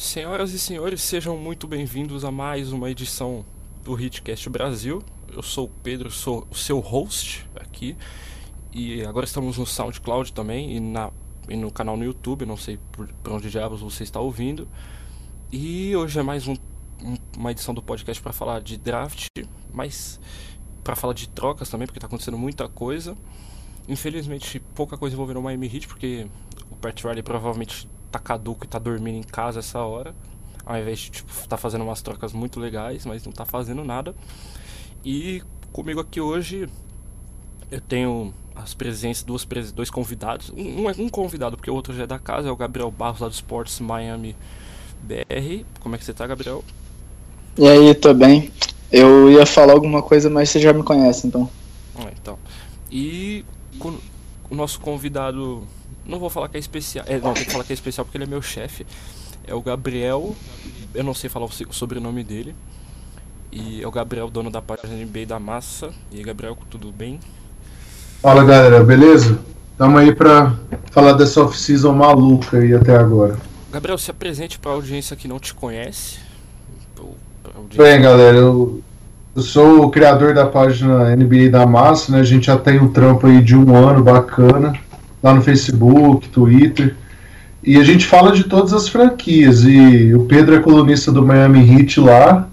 Senhoras e senhores, sejam muito bem-vindos a mais uma edição do Hitcast Brasil. Eu sou o Pedro, sou o seu host aqui. E agora estamos no SoundCloud também e, na, e no canal no YouTube, não sei por, por onde diabos você está ouvindo. E hoje é mais um, um, uma edição do podcast para falar de draft, mas para falar de trocas também, porque está acontecendo muita coisa. Infelizmente, pouca coisa envolvendo o Miami Heat, porque o Pat Riley provavelmente tá caduco e tá dormindo em casa essa hora. Ao invés de tipo, tá fazendo umas trocas muito legais, mas não tá fazendo nada. E comigo aqui hoje eu tenho as presenças, duas dois convidados. Um, um convidado, porque o outro já é da casa, é o Gabriel Barros lá do Sports Miami BR. Como é que você tá, Gabriel? E aí, tô bem. Eu ia falar alguma coisa, mas você já me conhece, então. Ah, então. E o nosso convidado não vou falar que é especial. É, não, tem que falar que é especial porque ele é meu chefe. É o Gabriel. Eu não sei falar o sobrenome dele. E é o Gabriel, dono da página NBA da Massa. E aí, Gabriel, tudo bem? Fala galera, beleza? Tamo aí pra falar dessa off-season maluca aí até agora. Gabriel, se apresente pra audiência que não te conhece. Bem, galera, eu, eu sou o criador da página NBA da Massa, né? A gente já tem um trampo aí de um ano bacana lá no Facebook, Twitter. E a gente fala de todas as franquias. E o Pedro é colunista do Miami Heat lá.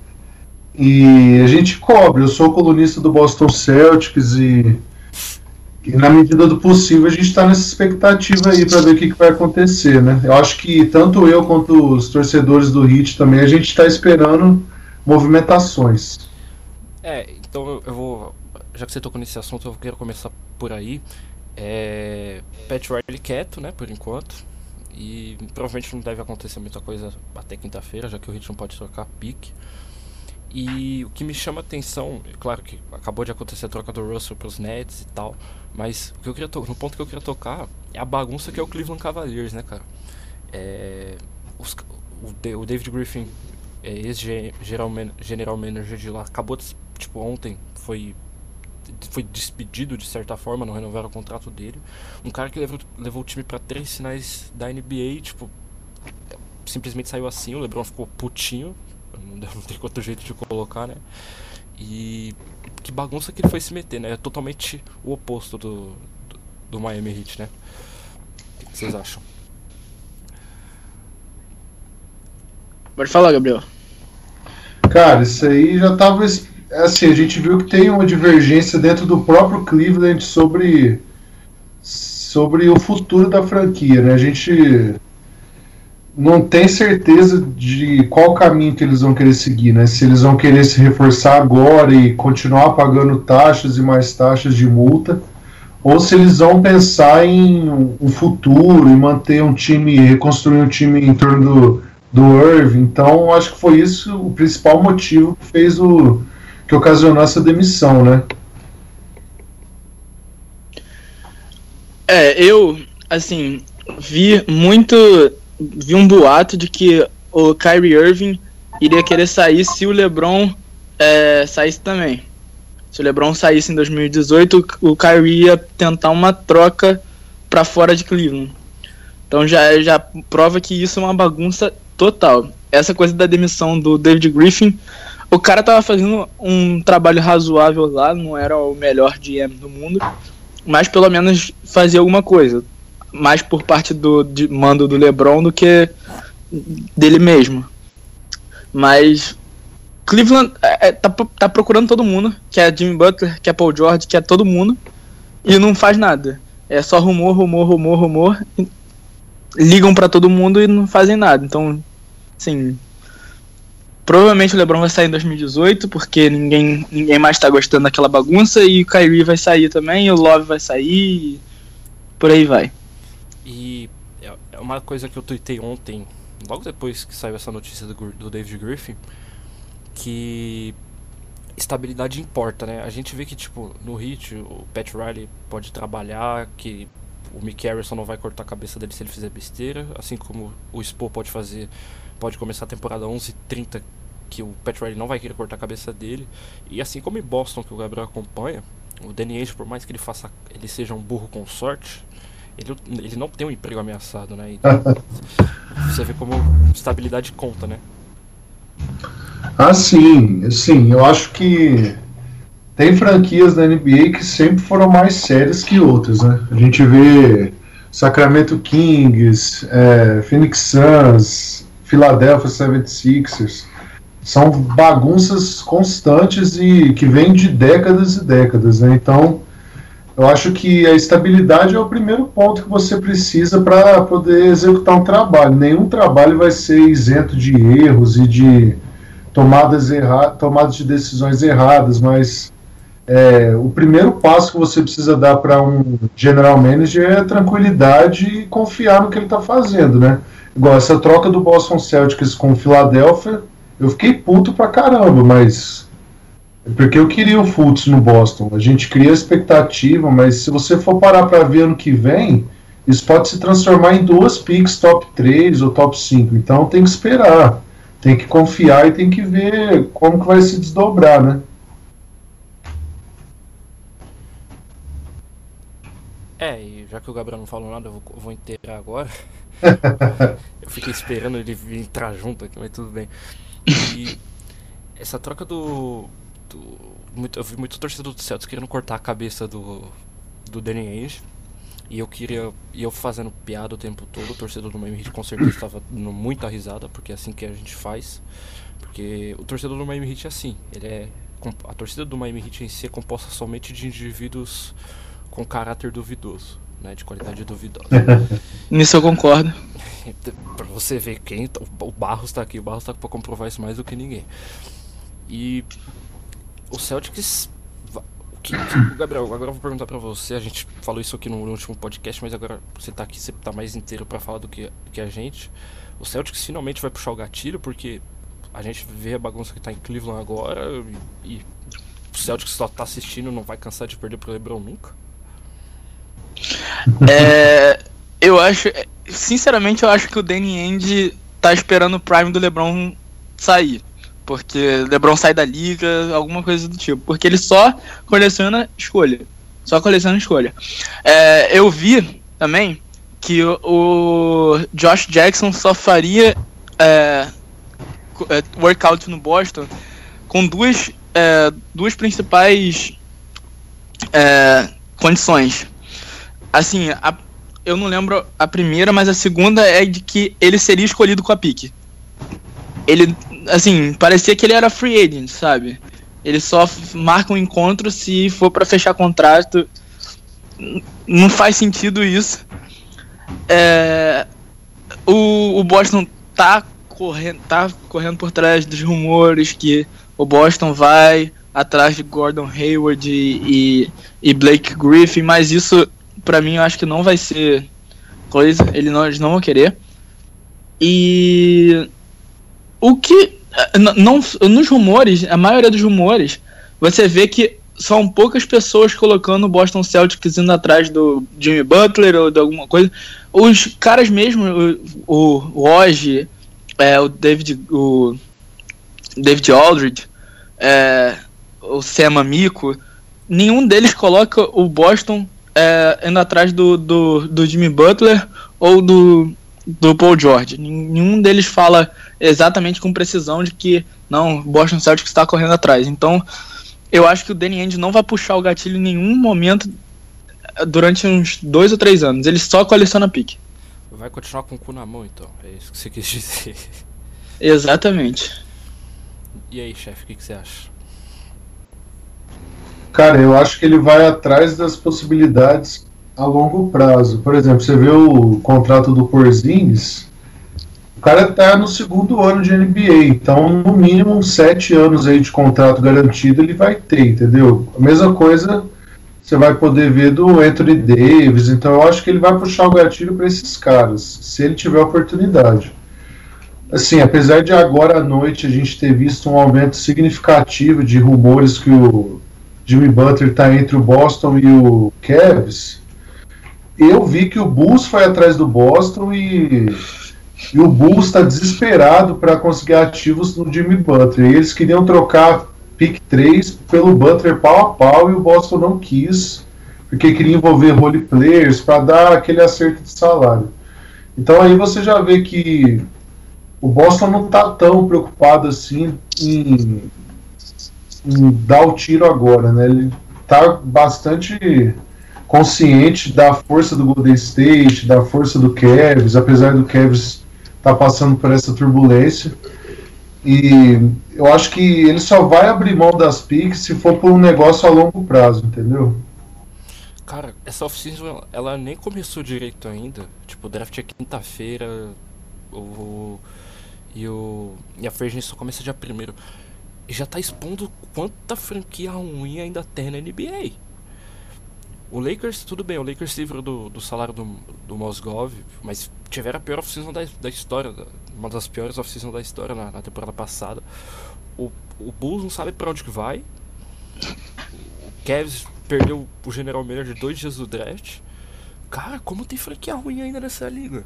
E a gente cobre. Eu sou colunista do Boston Celtics e, e na medida do possível a gente está nessa expectativa aí para ver o que, que, vai acontecer, né? Eu acho que tanto eu quanto os torcedores do Heat também a gente está esperando movimentações. É, então eu vou, já que você tocou nesse assunto, eu quero começar por aí. É, Pat Riley quieto, né, por enquanto. E provavelmente não deve acontecer muita coisa até quinta-feira, já que o Hit não pode trocar pique. E o que me chama atenção, é claro que acabou de acontecer a troca do Russell para os Nets e tal, mas o que eu queria no ponto que eu queria tocar é a bagunça que é o Cleveland Cavaliers, né, cara? É, os, o, o, David Griffin, é, ex-general general manager de lá, acabou de, tipo ontem foi foi despedido de certa forma, não renovaram o contrato dele. Um cara que levou, levou o time para três finais da NBA, tipo, simplesmente saiu assim, o LeBron ficou putinho, não, não tem outro jeito de colocar, né? E que bagunça que ele foi se meter, né? É totalmente o oposto do, do, do Miami Heat, né? O que vocês acham? Pode falar, Gabriel. Cara, isso aí já tava assim, a gente viu que tem uma divergência dentro do próprio Cleveland sobre, sobre o futuro da franquia, né? A gente não tem certeza de qual caminho que eles vão querer seguir, né? Se eles vão querer se reforçar agora e continuar pagando taxas e mais taxas de multa, ou se eles vão pensar em um futuro e manter um time, reconstruir um time em torno do, do Irving. Então, acho que foi isso o principal motivo que fez o que ocasionou essa demissão, né? É, eu, assim, vi muito. Vi um boato de que o Kyrie Irving iria querer sair se o LeBron é, saísse também. Se o LeBron saísse em 2018, o Kyrie ia tentar uma troca para fora de Cleveland. Então já, já prova que isso é uma bagunça total. Essa coisa da demissão do David Griffin o cara tava fazendo um trabalho razoável lá, não era o melhor GM do mundo, mas pelo menos fazia alguma coisa. Mais por parte do de mando do LeBron do que dele mesmo. Mas Cleveland é, é tá, tá procurando todo mundo, que é Jimmy Butler, que é Paul George, que é todo mundo, e não faz nada. É só rumor, rumor, rumor, rumor. Ligam para todo mundo e não fazem nada. Então, assim, Provavelmente o LeBron vai sair em 2018, porque ninguém, ninguém mais tá gostando daquela bagunça, e o Kyrie vai sair também, o Love vai sair, por aí vai. E é uma coisa que eu tuitei ontem, logo depois que saiu essa notícia do, do David Griffin, que estabilidade importa, né? A gente vê que, tipo, no Hit, o Pat Riley pode trabalhar, que o Mick Harrison não vai cortar a cabeça dele se ele fizer besteira, assim como o Spo pode fazer, pode começar a temporada 11:30 que o Pat Riley não vai querer cortar a cabeça dele. E assim como em Boston, que o Gabriel acompanha, o Danny Ainge, por mais que ele faça, ele seja um burro com sorte, ele, ele não tem um emprego ameaçado, né? Então, você vê como estabilidade conta, né? Ah, sim, sim. Eu acho que tem franquias da NBA que sempre foram mais sérias que outras, né? A gente vê Sacramento Kings, é, Phoenix Suns, Philadelphia 76ers. São bagunças constantes e que vêm de décadas e décadas, né? Então, eu acho que a estabilidade é o primeiro ponto que você precisa para poder executar um trabalho. Nenhum trabalho vai ser isento de erros e de tomadas, erra tomadas de decisões erradas, mas é, o primeiro passo que você precisa dar para um general manager é tranquilidade e confiar no que ele está fazendo, né? Igual essa troca do Boston Celtics com o Philadelphia, eu fiquei puto pra caramba, mas porque eu queria o Fultz no Boston. A gente cria expectativa, mas se você for parar para ver ano que vem, isso pode se transformar em duas picks top 3 ou top 5. Então tem que esperar. Tem que confiar e tem que ver como que vai se desdobrar, né? É, e já que o Gabriel não falou nada, eu vou, vou inteirar agora. Eu fiquei esperando ele vir entrar junto aqui, mas tudo bem. E essa troca do, muito, muito. Eu vi muito torcedor do Celtics querendo cortar a cabeça do. do Danny Ainge. E eu queria. E eu fazendo piada o tempo todo, o torcedor do Miami Heat com certeza estava dando muita risada, porque é assim que a gente faz. Porque o torcedor do Miami Heat é assim, ele é. A torcida do Miami Heat em si é composta somente de indivíduos com caráter duvidoso, né? De qualidade duvidosa. Nisso eu concordo. pra você ver quem. O Barros tá aqui, o Barros tá pra comprovar isso mais do que ninguém. E o Celtics. O que, Gabriel, agora eu vou perguntar pra você. A gente falou isso aqui no, último podcast, mas agora você tá aqui, você tá mais inteiro para falar do que, que a gente. O Celtics finalmente vai puxar o gatilho, porque a gente vê a bagunça que tá em Cleveland agora e, e o Celtics só tá assistindo não vai cansar de perder pro LeBron nunca. É, eu acho, sinceramente, eu acho que o Danny End tá esperando o Prime do LeBron sair. Porque LeBron sai da liga, alguma coisa do tipo. Porque ele só coleciona escolha. Só coleciona escolha. É, eu vi também que o, Josh Jackson só faria é, é workout no Boston com duas, é, duas principais é, condições. Assim, a, eu não lembro a primeira, mas a segunda é de que ele seria escolhido com a pique. Ele assim, parecia que ele era free agent, sabe? Ele só marca um encontro se for para fechar contrato. Não faz sentido isso. É, o, o Boston tá correndo, tá correndo por trás dos rumores que o Boston vai atrás de Gordon Hayward e, e, e Blake Griffin, mas isso para mim eu acho que não vai ser coisa, ele não, eles não vão querer. E o que é, não, nos rumores, a maioria dos rumores, você vê que são poucas pessoas colocando o Boston Celtics indo atrás do Jimmy Butler ou de alguma coisa. Os caras mesmo, o, o Woj, é, o David, o David Aldridge, é, o Sam Amico, nenhum deles coloca o Boston é, indo atrás do, do, do Jimmy Butler ou do, do Paul George. Nenhum deles fala exatamente com precisão de que não, Boston Celtics está correndo atrás. Então, eu acho que o Danny Ainge não vai puxar o gatilho em nenhum momento eh, durante uns dois ou três anos. Ele só coleciona pique. Vai continuar com o cu na mão, então. É isso que você quis dizer. Exatamente. E aí, chefe, o que, que você acha? Cara, eu acho que ele vai atrás das possibilidades a longo prazo. Por exemplo, você vê o contrato do Porzingis, o cara tá no segundo ano de NBA, então no mínimo sete anos aí de contrato garantido ele vai ter, entendeu? A mesma coisa você vai poder ver do Anthony Davis, então eu acho que ele vai puxar o gatilho para esses caras, se ele tiver oportunidade. Assim, apesar de agora à noite a gente ter visto um aumento significativo de rumores que o Jimmy Butler está entre o Boston e o Cavs, eu vi que o Bulls foi atrás do Boston e e o Bulls está desesperado para conseguir ativos no Jimmy Butler. Eles queriam trocar pick 3 pelo Butler pau a pau e o Boston não quis, porque queria envolver role players para dar aquele acerto de salário. Então aí você já vê que o Boston não tá tão preocupado assim em, dar o tiro agora, né? Ele tá bastante consciente da força do Golden State, da força do Cavs, apesar do Cavs estar tá passando por essa turbulência. E eu acho que ele só vai abrir mão das picks se for por um negócio a longo prazo, entendeu? Cara, essa off-season ela nem começou direito ainda. Tipo, o draft é quinta-feira, o, e, o, e a free só começa dia primeiro. Já tá expondo quanta franquia ruim ainda tem na NBA. O Lakers, tudo bem, o Lakers livre do, do salário do, do Mosgov, mas tiveram a pior off-season da, da história, uma das piores off-season da história na, na, temporada passada. O, o Bulls não sabe para onde que vai. O Cavs perdeu o General Manager de dois dias do draft. Cara, como tem franquia ruim ainda nessa liga?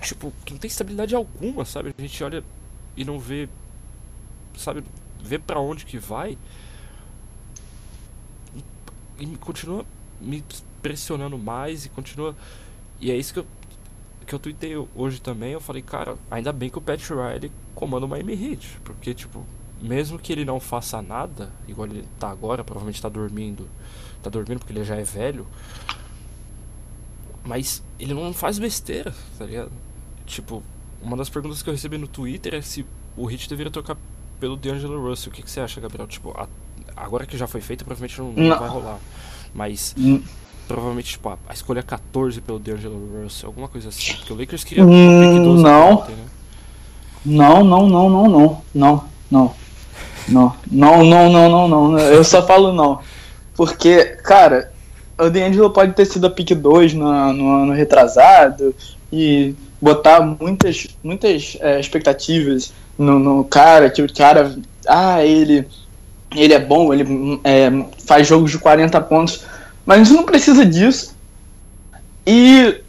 Tipo, não tem estabilidade alguma, sabe? A gente olha e não vê, sabe, vê para onde que vai. E, e continua me pressionando mais e continua. E é isso que eu, que eu tuitei hoje também. Eu falei, cara, ainda bem que o Pat Riley comanda o Miami Heat. Porque, tipo, mesmo que ele não faça nada, igual ele tá agora, provavelmente tá dormindo. Tá dormindo porque ele já é velho. Mas ele não faz besteira, tá ligado? Tipo, uma das perguntas que eu recebi no Twitter é se o Heat deveria trocar pelo D'Angelo Russell. O que, que você acha, Gabriel? Tipo, a, agora que já foi feito, provavelmente não, não. vai rolar. Mas hum. provavelmente, tipo, a, a, escolha 14 pelo D'Angelo Russell, alguma coisa assim. Porque o Lakers queria hum, 12 não. Ontem, né? não, não, não, não, não, não, não. Não, não, não, não, não, não. Eu só falo não. Porque, cara, o D'Angelo pode ter sido a pick 2 no, no ano retrasado e botar muitas, muitas é, expectativas no, no, cara, que o cara, ah, ele ele é bom, ele é, faz jogos de 40 pontos, mas a gente não precisa disso. E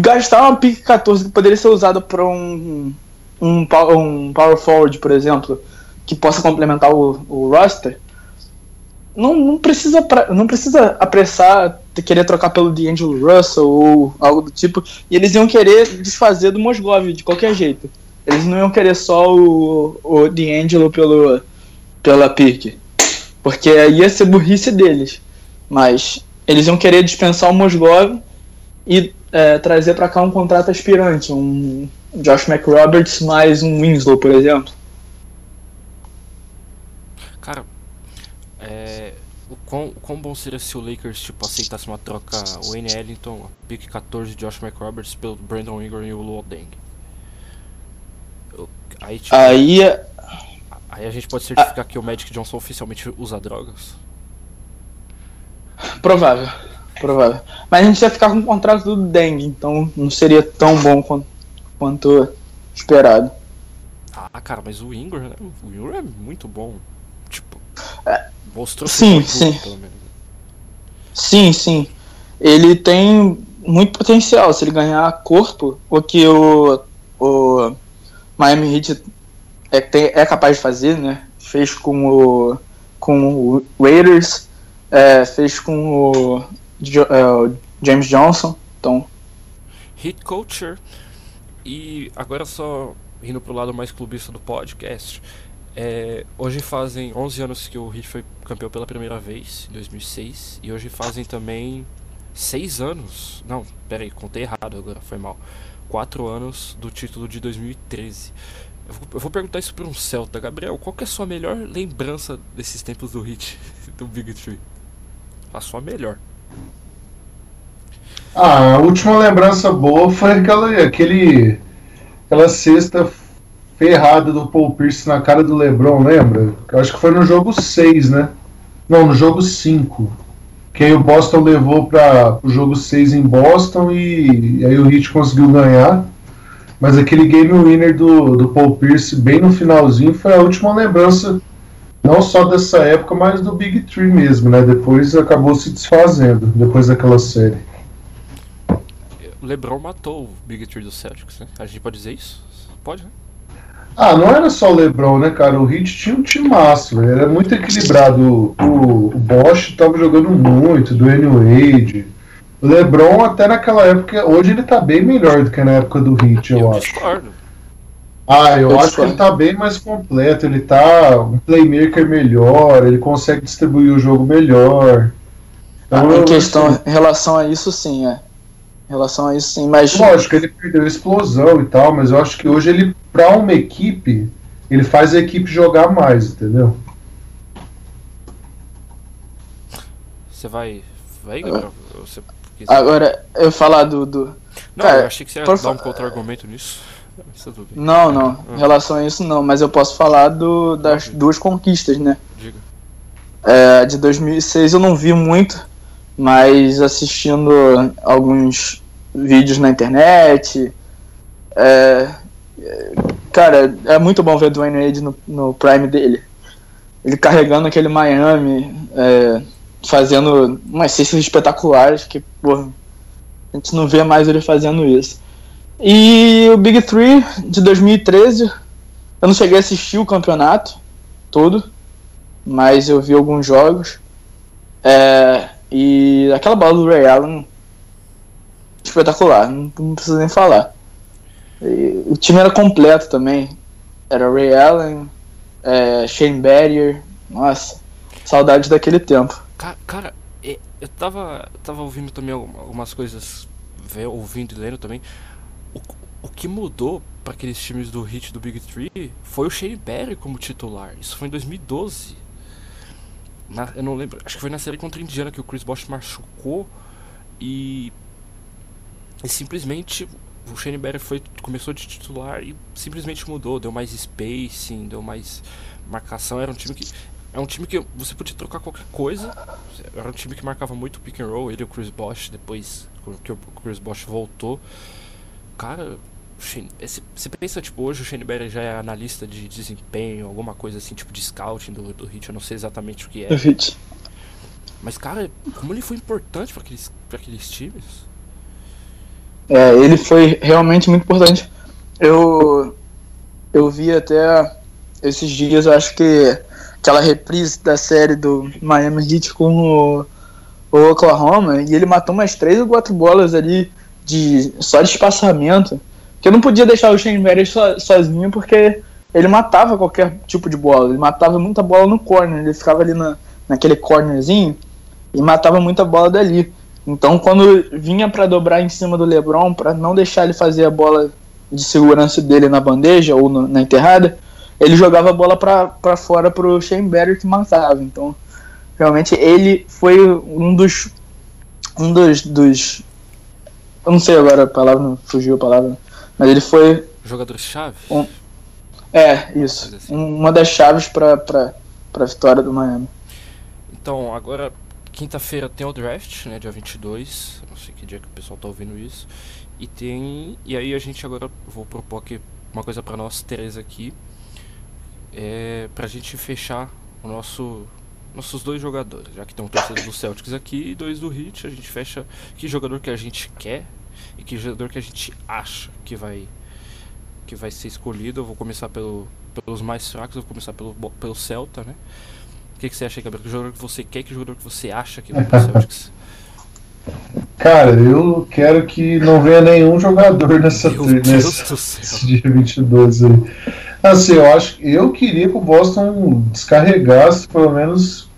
gastar uma pick 14 que poderia ser usada para um, um, um power forward, por exemplo, que possa complementar o, o roster, não, não, precisa, não precisa apressar, querer trocar pelo D'Angelo Russell ou algo do tipo, e eles iam querer desfazer do Mosgov de qualquer jeito. Eles não iam querer só o, o D'Angelo pelo, pela pique. Porque ia ser burrice deles. Mas eles iam querer dispensar o Mosgov e é, trazer para cá um contrato aspirante, um Josh McRoberts mais um Winslow, por exemplo. Cara, é, o, quão, o quão bom seria se o Lakers tipo, aceitasse uma troca N. Ellington, pick 14 de Josh McRoberts pelo Brandon Ingram e o Luol Deng? Aí, tipo, aí, é- Aí a gente pode certificar que o Magic Johnson oficialmente usa drogas? Provável, provável. Mas a gente ia ficar com o contrato do Dengue, então não seria tão bom quanto, quanto esperado. Ah, cara, mas o Ingram, né? O Ingram é muito bom. Tipo, é, mostrou sim, sim. pelo menos. Sim, sim. Ele tem muito potencial. Se ele ganhar corpo, o que o, o Miami Heat é, tem, é capaz de fazer, né? Fez com o, com o Raiders, é, fez com o, é, o, James Johnson, então... Hit Culture. E agora só indo pro lado mais clubista do podcast, é, hoje fazem 11 anos que o Heat foi campeão pela primeira vez, em 2006, e hoje fazem também 6 anos, não, peraí, contei errado agora, foi mal, 4 anos do título de 2013. Eu vou, perguntar isso para um Celta. Gabriel, qual que é a sua melhor lembrança desses tempos do Hit, do Big Tree? A sua melhor. Ah, a última lembrança boa foi aquela, aquele, aquela cesta ferrada do Paul Pierce na cara do LeBron, lembra? Eu acho que foi no jogo 6, né? Não, no jogo 5. Que aí o Boston levou para o jogo 6 em Boston e, e aí o Heat conseguiu ganhar. Mas aquele game winner do, do Paul Pierce bem no finalzinho foi a última lembrança, não só dessa época, mas do Big Tree mesmo, né? Depois acabou se desfazendo, depois daquela série. O LeBron matou o Big Tree do Celtics, né? A gente pode dizer isso? Pode, né? Ah, não era só o LeBron, né, cara? O Heat tinha um time massa, era muito equilibrado. O, o Bosch tava jogando muito, do Wade. O LeBron, até naquela época, hoje ele tá bem melhor do que na época do Heat, eu, eu acho. Discordo. Ah, eu, eu acho que ele tá bem mais completo. Ele tá um playmaker melhor, ele consegue distribuir o jogo melhor. Então, ah, em questão, assim, em relação a isso, sim, é. Em relação a isso, sim, mas. Lógico, ele perdeu explosão e tal, mas eu acho que hoje ele, pra uma equipe, ele faz a equipe jogar mais, entendeu? Você vai. Vai, Gabriel? Você... Agora, eu falar do. do... Não, Cara, eu achei que você ia por... dar um contra-argumento nisso. Não, não. Em relação a isso, não. Mas eu posso falar do, das duas conquistas, né? Diga. É, de 2006 eu não vi muito, mas assistindo alguns vídeos na internet. É, cara, é muito bom ver o Dwayne Wade no, no prime dele. Ele carregando aquele Miami, é, fazendo umas cestas espetaculares que, a gente não vê mais ele fazendo isso. E o Big Three de 2013, eu não cheguei a assistir o campeonato todo, mas eu vi alguns jogos. É, e aquela bola do Ray Allen, espetacular, não, não preciso nem falar. E, o time era completo também. Era Ray Allen, é, Shane Barrier, nossa, saudade daquele tempo. Cara, é, eu tava, tava ouvindo também algumas coisas, ouvindo e lendo também o, o que mudou para aqueles times do Hit do Big Three foi o Shane Barry como titular. Isso foi em 2012. Na, eu não lembro, acho que foi na série contra a Indiana que o Chris Bosh machucou e, e simplesmente o Shane Barry foi, começou de titular e simplesmente mudou, deu mais spacing, deu mais marcação. Era um time que é um time que você podia trocar qualquer coisa. Era um time que marcava muito pick and roll. Ele e o Chris Bosh depois que o Chris Bosh voltou cara, você pensa, tipo, hoje o Shane Barry já é analista de desempenho, alguma coisa assim, tipo de scouting do, do Hit, eu não sei exatamente o que é. Hit. Mas, cara, como ele foi importante para aqueles, pra aqueles times? É, ele foi realmente muito importante. Eu, eu vi até esses dias, acho que aquela reprise da série do Miami Heat com o, o Oklahoma, e ele matou umas três ou quatro bolas ali de só de espaçamento, que eu não podia deixar o Shane Barry so, sozinho porque ele matava qualquer tipo de bola, ele matava muita bola no corner, ele ficava ali na, naquele cornerzinho e matava muita bola dali. Então quando vinha para dobrar em cima do LeBron, para não deixar ele fazer a bola de segurança dele na bandeja ou no, na enterrada, ele jogava a bola para fora pro Shane Barry que matava. Então, realmente ele foi um dos um dos, dos eu não sei agora a palavra, fugiu a palavra. Mas ele foi. Jogador-chave? Um, é, isso. Assim. Uma das chaves para a vitória do Miami. Então, agora, quinta-feira tem o draft, né? Dia 22. Não sei que dia que o pessoal tá ouvindo isso. E tem. E aí a gente agora. Vou propor aqui uma coisa para nós três aqui. É pra gente fechar o nosso nossos dois jogadores, já que estão torcedores do Celtics aqui e dois do Heat, a gente fecha que jogador que a gente quer e que jogador que a gente acha que vai que vai ser escolhido. Eu vou começar pelo, pelos mais fracos, eu vou começar pelo, pelo Celta, né? O que, que você acha, Gabriel? Que jogador que você quer, que jogador que você acha que vai pro Celtics? Cara, eu quero que não venha nenhum jogador nessa nesse dia 22 aí. Assim, eu acho eu queria que o Boston descarregasse pelo menos.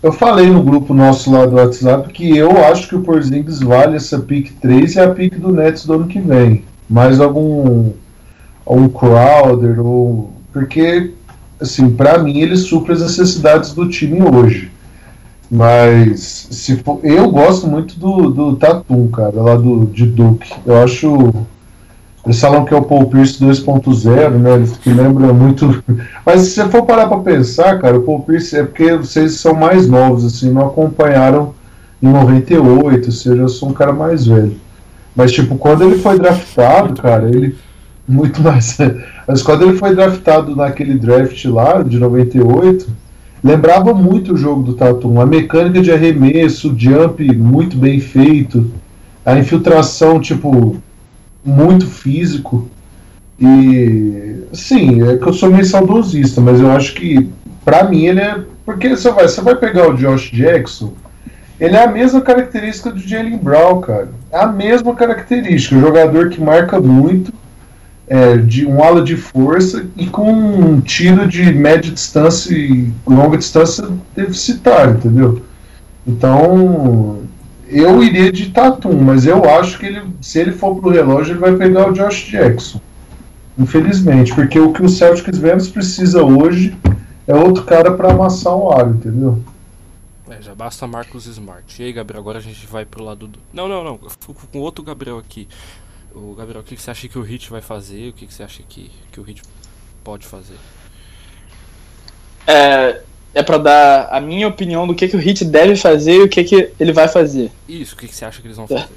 Eu falei no grupo nosso lá do WhatsApp que eu acho que o Porzingis vale essa pick 3 e a pick do Nets do ano que vem. Mais algum um Crowder ou porque assim, para mim ele supre as necessidades do time hoje. Mas se for, eu gosto muito do, do Tatum, cara, lá do de Duke. Eu acho eles falam que é o Paul Pierce 2.0, né? Que lembra muito. Mas se você for parar para pensar, cara, o Paul Pierce é porque vocês são mais novos, assim, não acompanharam em 98, ou seja, eu sou um cara mais velho. Mas, tipo, quando ele foi draftado, cara, ele. Muito mais. Mas quando ele foi draftado naquele draft lá, de 98, lembrava muito o jogo do Tatum. A mecânica de arremesso, o jump muito bem feito, a infiltração, tipo, muito físico. E sim, é que eu sou meio saudosista, mas eu acho que para mim ele é. Porque você vai, você vai pegar o Josh Jackson, ele é a mesma característica do Jalen Brown, cara. É a mesma característica. Um jogador que marca muito, é, de um ala de força e com um tiro de média distância e longa distância deficitário, entendeu? Então, eu iria de Tatum, mas eu acho que ele, se ele for pro relógio, ele vai pegar o Josh Jackson. Infelizmente, porque o que o Celtics Vênus precisa hoje é outro cara para amassar o aro, entendeu? É, já basta Marcos Smart. E aí, Gabriel, agora a gente vai pro lado do. Não, não, não. Eu fico com outro Gabriel aqui. O Gabriel, o que, que você acha que o Hit vai fazer? O que, que você acha que, que o Hit pode fazer? É, é para dar a minha opinião do que, que o Hit deve fazer e o que, que ele vai fazer. Isso, o que, que você acha que eles vão fazer?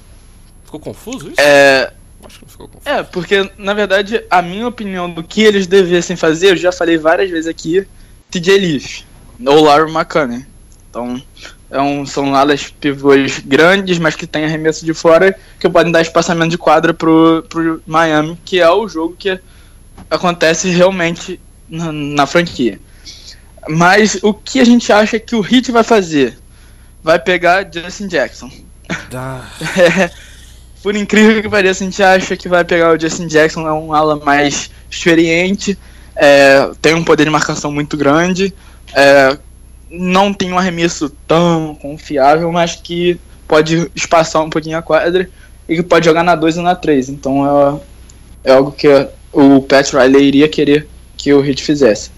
Ficou confuso isso? É, Acho que não ficou confuso. é, porque na verdade a minha opinião do que eles devessem fazer, eu já falei várias vezes aqui, TJ Leaf ou Larry McCann. Então, é um, são alas pivôs grandes, mas que tem arremesso de fora, que podem dar espaçamento de quadra pro, pro Miami, que é o jogo que acontece realmente na, na franquia. Mas o que a gente acha que o Heat vai fazer? Vai pegar Justin Jackson. Ah, É, por incrível que pareça, a gente acha que vai pegar o Justin Jackson, é um ala mais experiente, é, tem um poder de marcação muito grande, é, não tem um arremesso tão confiável, mas que pode espaçar um pouquinho a quadra e que pode jogar na 2 ou na 3. Então é, é algo que o Pat Riley iria querer que o Heat fizesse.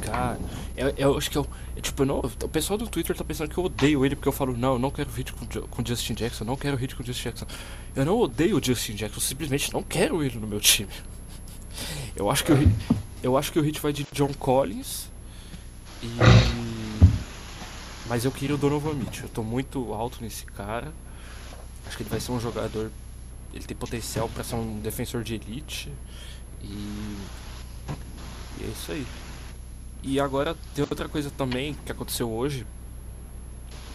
cara, eu, eu acho que eu. é tipo, eu não, o pessoal do Twitter tá pensando que eu odeio ele porque eu falo, não, eu não quero hit com, com Justin Jackson, eu não quero hit com Justin Jackson. Eu não odeio o Justin Jackson, eu simplesmente não quero ele no meu time. Eu acho que eu acho que o hit vai de John Collins e. Mas eu queria o Donovan Mitchell. Eu tô muito alto nesse cara. Acho que ele vai ser um jogador. Ele tem potencial pra ser um defensor de elite. E. E é isso aí. E agora tem outra coisa também que aconteceu hoje.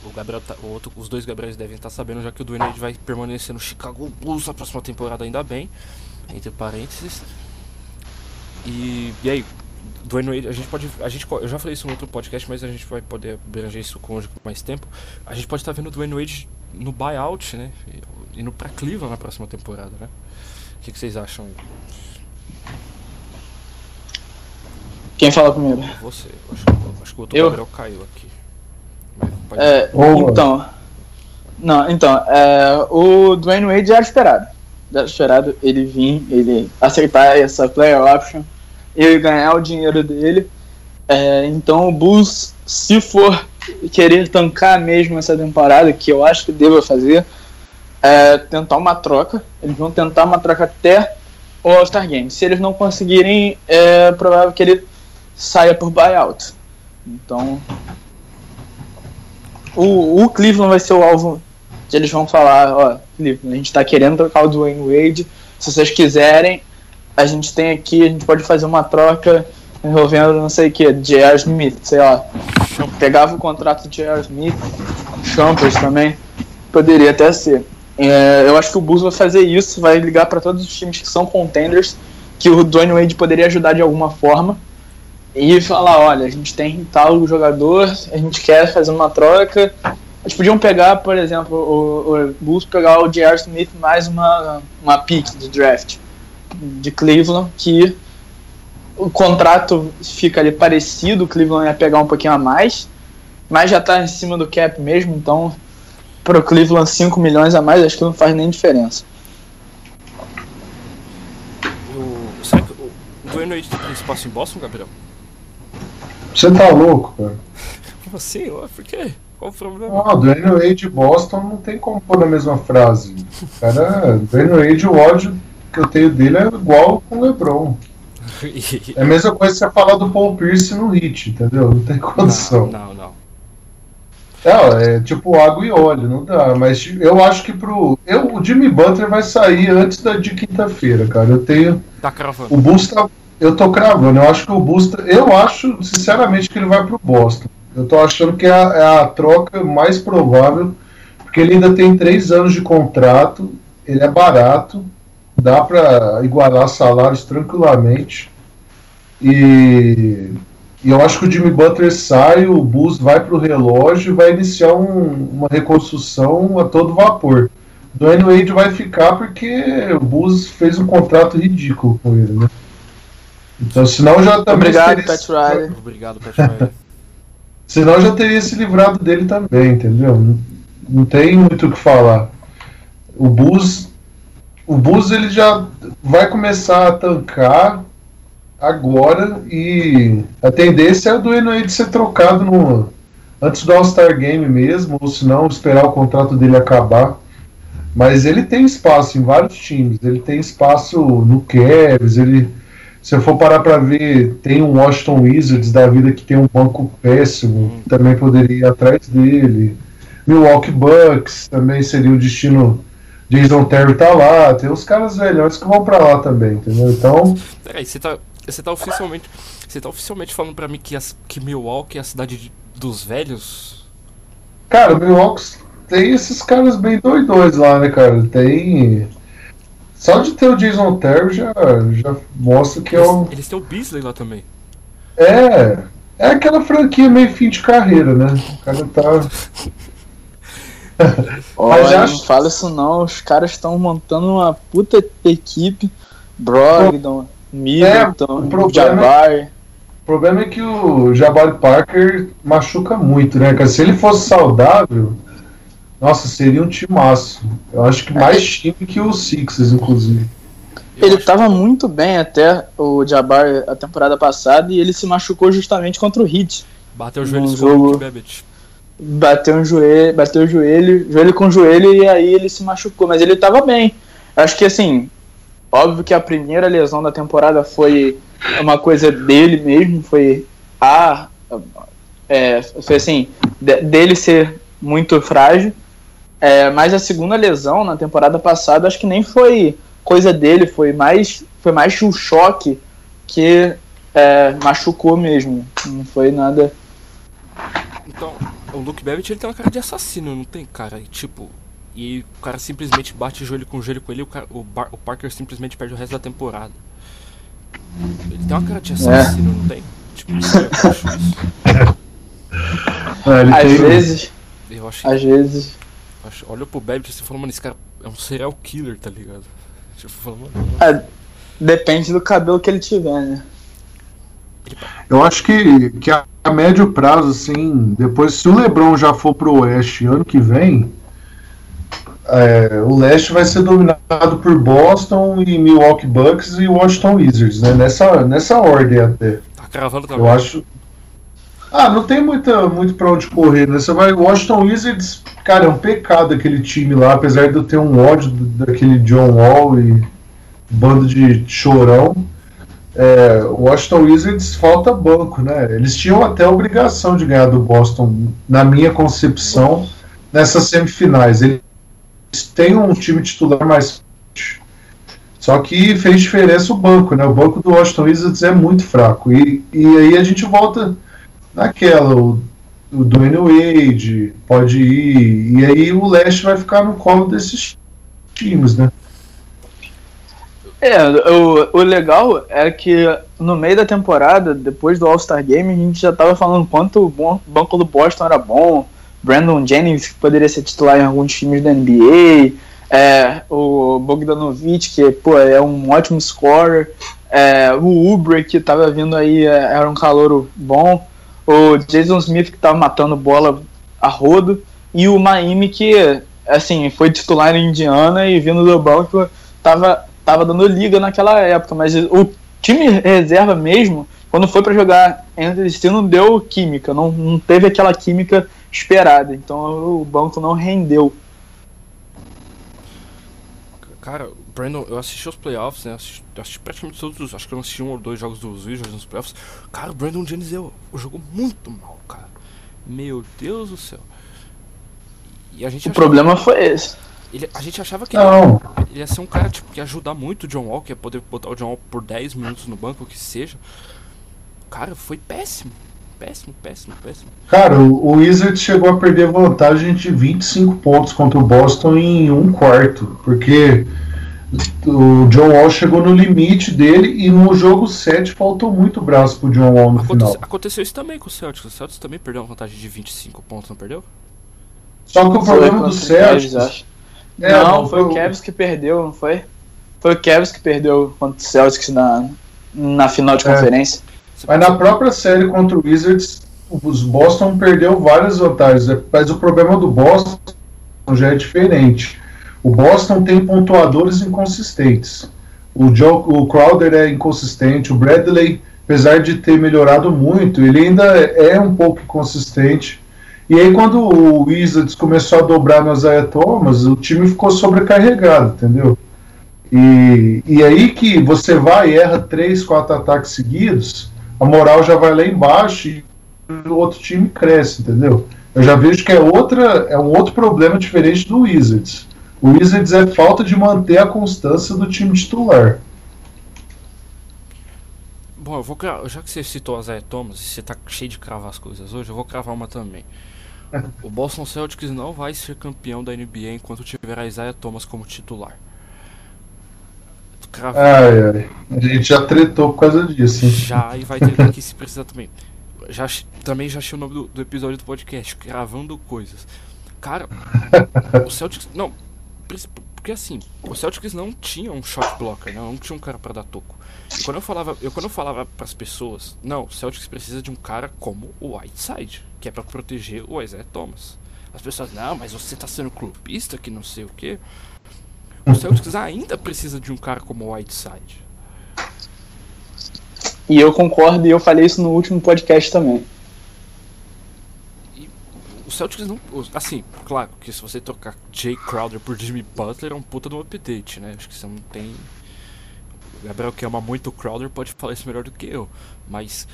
O Gabriel tá- o outro, os dois Gabriels devem estar sabendo já que o Dwayne Wade vai permanecer no Chicago Bulls na próxima temporada ainda bem. Entre parênteses. E, e aí, Dwayne Wade, a gente pode. A gente, eu já falei isso no outro podcast, mas a gente vai poder abranger isso com mais tempo. A gente pode estar vendo o Dwayne Wade no buyout, né? E- Indo pra Cleveland na próxima temporada, né? O que, que vocês acham? Quem fala primeiro? Você, eu acho, acho que o outro Eu? Gabriel caiu aqui. É, então. Não, então, é, o Dwayne Wade era esperado. Era esperado ele vir, ele aceitar essa player option, ele ganhar o dinheiro dele. É, então o Bulls, se for querer tancar mesmo essa temporada, que eu acho que deva fazer, é tentar uma troca. Eles vão tentar uma troca até o All-Star Game. Se eles não conseguirem, é provável que ele saia por buyout. Então, o, o Cleveland vai ser o alvo que eles vão falar, ó, Cleveland, a gente tá querendo trocar o Dwayne Wade, se vocês quiserem, a gente tem aqui, a gente pode fazer uma troca envolvendo não sei o que, J.R. Smith, sei lá. Pegava o contrato de J.R. Smith, Champers também, poderia até ser. É, eu acho que o Bulls vai fazer isso, vai ligar para todos os times que são contenders, que o Dwayne Wade poderia ajudar de alguma forma, e falar, olha, a gente tem tal jogador, a gente quer fazer uma troca. Eles podiam pegar, por exemplo, o, o Bulls pegar o J.R. Smith mais uma, uma pick de draft de Cleveland, que o contrato fica ali parecido, o Cleveland ia pegar um pouquinho a mais, mas já tá em cima do cap mesmo, então pro Cleveland 5 milhões a mais acho que não faz nem diferença. O, será que o, o Dwayne Wade tem espaço em Boston, Gabriel? Você tá louco, cara? Como assim? Por quê? Qual o problema? Ah, Dwayne Wade e Boston não tem como pôr na mesma frase. Cara, Dwayne Wade, o ódio que eu tenho dele é igual com o LeBron. É a mesma coisa que você falar do Paul Pierce no Hit, entendeu? Não tem condição. não, não, não. É, é tipo água e óleo, não dá. Mas eu acho que pro. Eu, o Jimmy Butler vai sair antes da, de quinta-feira, cara. Eu tenho. Tá cravando. O Bulls tá. Eu tô cravando. Eu acho que o Bulls. tá- Eu acho, sinceramente, que ele vai pro Boston. Eu tô achando que é a, é a troca mais provável, porque ele ainda tem três anos de contrato, ele é barato, dá pra igualar salários tranquilamente. E, e eu acho que o Jimmy Butler sai, o Bulls vai pro relógio e vai iniciar um- uma reconstrução a todo vapor. Dwayne Wade vai ficar porque o Bulls fez um contrato ridículo com ele, né? Então, senão já também. Obrigado, teria, Pat Riley. Obrigado, Pat Riley. Senão já teria se livrado dele também, entendeu? Não, não tem muito o que falar. O Bulls. O Bulls ele já vai começar a tancar agora e a tendência é o Dwayne Wade ser trocado no, antes do All-Star Game mesmo, ou se não, esperar o contrato dele acabar. Mas ele tem espaço em vários times. Ele tem espaço no Cavs. Ele, se eu for parar para ver, tem um Washington Wizards da vida que tem um banco péssimo. Também poderia ir atrás dele. Milwaukee Bucks também seria o destino. Jason Terry tá lá. Tem os caras velhos que vão para lá também, entendeu? Então. Peraí, você tá, você tá oficialmente. Você tá oficialmente falando pra mim que, as, que Milwaukee é a cidade de- dos velhos? Cara, Milwaukee tem esses caras bem doidões lá, né, cara? Tem. Só de ter o Jason Terry já, já mostra que é um. Eles, eles têm o Beasley lá também. É. É aquela franquia meio fim de carreira, né? O cara tá. Olha, já não fala isso não, os caras estão montando uma puta equipe. Brogdon, Middleton, o problema- Jabbar. O problema é que o Jabari Parker machuca muito, né, cara? Se ele fosse saudável, nossa, seria um timaço. Eu acho que mais time que o Sixers, inclusive. Eu Ele acho- tava muito bem até o Jabbar a temporada passada e ele se machucou justamente contra o Heat. Bateu o joelho num com o jogo- Babbitt. Bateu um joelho, bateu o joelho, joelho com joelho e aí ele se machucou, mas ele tava bem. Acho que assim, óbvio que a primeira lesão da temporada foi uma coisa dele mesmo, foi a é, foi assim, de- dele ser muito frágil. É, mas a segunda lesão na temporada passada acho que nem foi coisa dele, foi mais foi mais um choque que é, machucou mesmo. Não foi nada Então, o Luke Babbitt ele tem uma cara de assassino, não tem cara? E, tipo, e o cara simplesmente bate joelho com joelho com ele e o, cara- o, Bar- o Parker simplesmente perde o resto da temporada. Ele tem uma cara de assassino, não tem? Tipo, eu. É, às vezes, Eu acho, às vezes acho olha pro Babbitt e você fala, mano, esse cara é um serial killer, tá ligado? Tipo, fala, mano, É, depende do cabelo que ele tiver, né? Eu acho que, que a, a médio prazo, assim, depois, se o LeBron já for pro Oeste ano que vem, é, o Leste vai ser dominado por Boston e Milwaukee Bucks e Washington Wizards, né? Nessa, nessa ordem até. tá cravando também. Eu acho. Ah, não tem muita, muito pra onde correr, né? Você vai. Washington Wizards, cara, é um pecado aquele time lá, apesar de eu ter um ódio daquele John Wall e bando de chorão. É, o Washington Wizards falta banco, né? Eles tinham até a obrigação de ganhar do Boston, na minha concepção, nessas semifinais. Eles têm um time titular mais forte. Só que fez diferença o banco, né? O banco do Washington Wizards é muito fraco. E, e aí a gente volta naquela, o, o Dwayne Wade pode ir, e aí o leste vai ficar no colo desses times, né? É, o, o legal é que no meio da temporada, depois do All-Star Game, a gente já tava falando quanto o banco do Boston era bom, Brandon Jennings, que poderia ser titular em alguns times da NBA, é, o Bogdanovic, que pô, é um ótimo scorer, é, o Ubre, que tava vindo aí, é, era um calouro bom, o Jason Smith, que tava matando bola a rodo, e o Maime, que assim, foi titular em Indiana e vindo do banco, tava, tava dando liga naquela época, mas o time reserva mesmo, quando foi para jogar entre si, não deu química, não, não teve aquela química esperada, então o banco não rendeu. Cara, o Brandon, eu assisti os playoffs, né? Assisti, assisti praticamente todos os. Acho que eu não assisti um ou dois jogos dos Wizards nos playoffs. Cara, o Brandon Jennings eu, jogou muito mal, cara. Meu Deus do céu. E a gente O problema foi esse. Ele- a gente achava que ele, Não, ele ia ser um cara tipo, que ia ajudar muito o John Wall, que ia poder botar o John Wall por 10 minutos no banco, o que seja. Cara, foi péssimo. Péssimo, péssimo, péssimo. cara, o, o Wizards chegou a perder vantagem de 25 pontos contra o Boston em um quarto, porque o John Wall chegou no limite dele e no jogo 7 faltou muito braço pro John Wall no Aconteceu, final. aconteceu isso também com o Celtics. O Celtics também perdeu uma vantagem de 25 pontos, não perdeu? Só que o problema do Celtics acho. É, não, não, foi o foi o- Cavs que perdeu, não foi? Foi o Cavs que perdeu contra o Celtics na, na final de É. conferência. Mas na própria série contra o Wizards, os Boston perdeu várias vantagens. Mas o problema do Boston já é diferente. O Boston tem pontuadores inconsistentes. O, Joe, o Crowder é inconsistente, o Bradley, apesar de ter melhorado muito, ele ainda é um pouco inconsistente. E aí quando o Wizards começou a dobrar no Isaiah Thomas, o time ficou sobrecarregado, entendeu? E, e aí que você vai e erra três, quatro ataques seguidos, a moral já vai lá embaixo e o outro time cresce, entendeu? Eu já vejo que é outra, é um outro problema diferente do Wizards. O Wizards é falta de manter a constância do time titular. Bom, eu vou já que você citou a Zé Thomas e você tá cheio de cravar as coisas hoje, eu vou cravar uma também. O Boston Celtics não vai ser campeão da NBA enquanto tiver a Isaiah Thomas como titular. Ai, ai. A gente já tretou por causa disso. hein? Já e vai ter aqui se precisar também. Já, também já achei o nome do, do episódio do podcast, Gravando Coisas. Cara, o Celtics. Não, porque assim, o Celtics não tinha um shot blocker, né? não tinha um cara pra dar toco. E quando eu falava, eu, quando eu falava pras pessoas, não, o Celtics precisa de um cara como o Whiteside, que é pra proteger o Isaiah Thomas. As pessoas, não, mas você tá sendo clubista, que não sei o quê. O Celtics ainda precisa de um cara como o Whiteside. E eu concordo, e eu falei isso no último podcast também. O Celtics não. Assim, claro que se você trocar Jay Crowder por Jimmy Butler é um puta de um update, né? Acho que você não tem. O Gabriel que ama muito o Crowder pode falar isso melhor do que eu. Mas